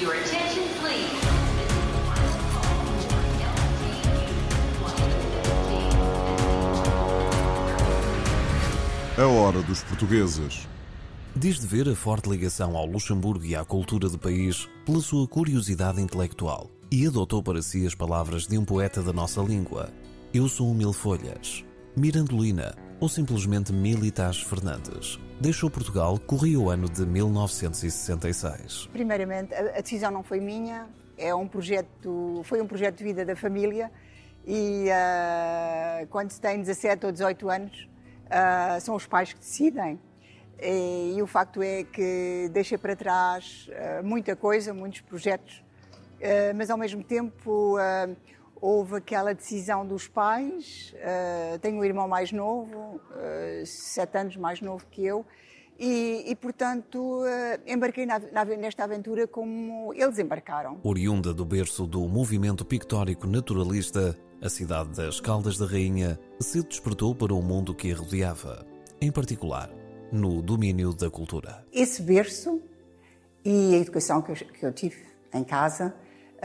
Your attention, please. A hora dos portugueses. Diz de ver a forte ligação ao Luxemburgo e à cultura do país pela sua curiosidade intelectual e adotou para si as palavras de um poeta da nossa língua. Eu sou um mil folhas. Mirandolina, ou simplesmente Militas Fernandes. Deixou Portugal, corria o ano de 1966. Primeiramente, a decisão não foi minha, é um projeto, foi um projeto de vida da família e ah, quando se tem 17 ou 18 anos, ah, são os pais que decidem. E, e o facto é que deixei para trás ah, muita coisa, muitos projetos, mas ao mesmo tempo houve aquela decisão dos pais. ah, tenho um irmão mais novo, ah, sete anos mais novo que eu, e, e, portanto ah, embarquei na- na- nesta aventura como eles embarcaram. Oriunda do berço do movimento pictórico naturalista, a cidade das Caldas da Rainha se despertou para o mundo que a rodeava, em particular no domínio da cultura. Esse berço e a educação que eu, que eu tive em casa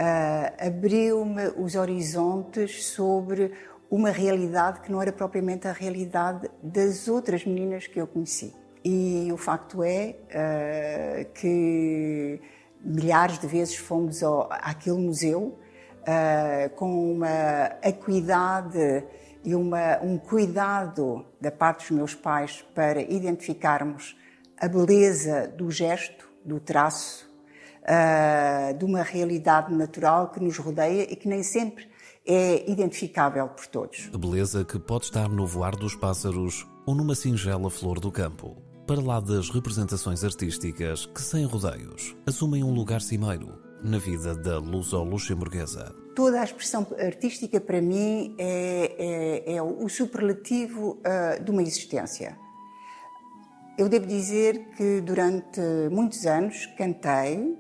ah, abriu-me os horizontes sobre uma realidade que não era propriamente a realidade das outras meninas que eu conheci. E o facto é ah, que milhares de vezes fomos ao, àquele museu ah, com uma acuidade e uma, um cuidado da parte dos meus pais para identificarmos a beleza do gesto, do traço, ah, de uma realidade natural que nos rodeia e que nem sempre é identificável por todos. A beleza que pode estar no voar dos pássaros ou numa singela flor do campo. Para lá das representações artísticas que, sem rodeios, assumem um lugar cimeiro na vida da luso-luxemburguesa. Toda a expressão artística, para mim, é, é- é o superlativo ah, de uma existência. Eu devo dizer que durante muitos anos cantei.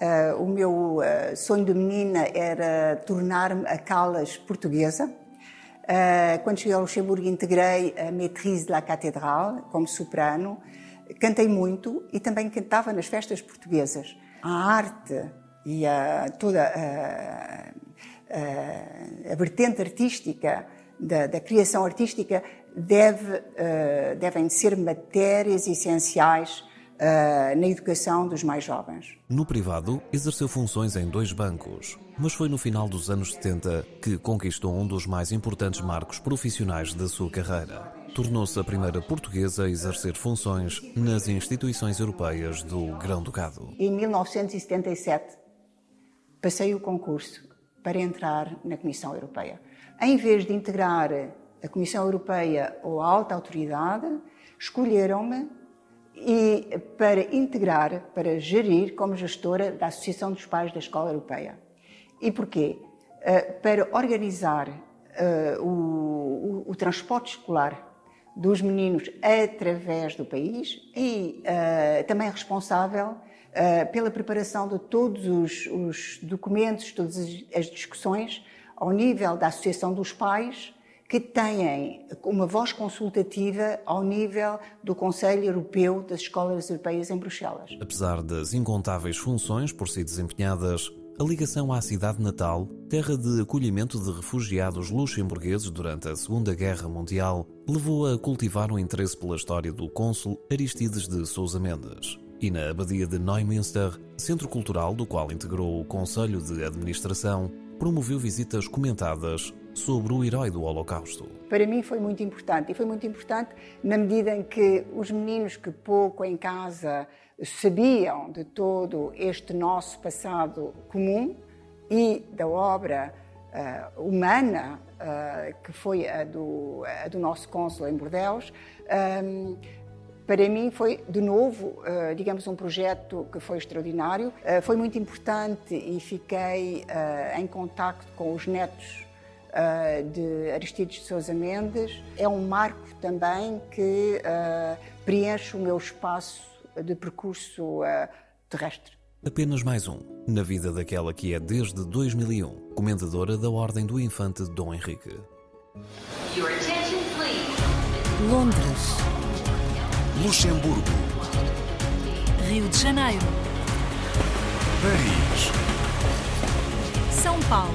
Ah, o meu ah, sonho de menina era tornar-me a Calas portuguesa. Ah, quando cheguei ao Luxemburgo, integrei a Maîtrise de la Cathédrale como soprano. Cantei muito e também cantava nas festas portuguesas. A arte e a, toda a, a, a vertente artística da, da criação artística deve, devem ser matérias essenciais eh, na educação dos mais jovens. No privado, exerceu funções em dois bancos, mas foi no final dos anos 70 que conquistou um dos mais importantes marcos profissionais da sua carreira. Tornou-se a primeira portuguesa a exercer funções nas instituições europeias do Grão-Ducado. Em 1977, passei o concurso para entrar na Comissão Europeia. Em vez de integrar a Comissão Europeia ou a alta autoridade, escolheram-me e para integrar, para gerir como gestora da Associação dos Pais da Escola Europeia. E porquê? Eh, Para organizar eh, o, o- o transporte escolar dos meninos através do país e eh, também responsável pela preparação de todos os, os documentos, todas as, as discussões ao nível da Associação dos Pais que têm uma voz consultativa ao nível do Conselho Europeu das Escolas Europeias em Bruxelas. Apesar das incontáveis funções por si desempenhadas, a ligação à cidade natal, terra de acolhimento de refugiados luxemburgueses durante a Segunda Guerra Mundial, levou-a a cultivar um interesse pela história do cônsul Aristides de Sousa Mendes. E na Abadia de Neumünster, centro cultural do qual integrou o Conselho de Administração, promoveu visitas comentadas sobre o herói do Holocausto. Para mim foi muito importante e foi muito importante na medida em que os meninos que pouco em casa sabiam de todo este nosso passado comum e da obra ah, humana ah, que foi a do, a do nosso cônsul em Bordeaux, ahm, para mim foi, de novo, eh, digamos, um projeto que foi extraordinário. Eh, Foi muito importante e fiquei eh, em contacto com os netos eh, de Aristides de Sousa Mendes. É um marco também que eh, preenche o meu espaço de percurso eh, terrestre. Apenas mais um, na vida daquela que é desde 2001 comendadora da Ordem do Infante Dom Henrique. Your attention, please. Londres, Luxemburgo, Rio de Janeiro, Paris. São Paulo.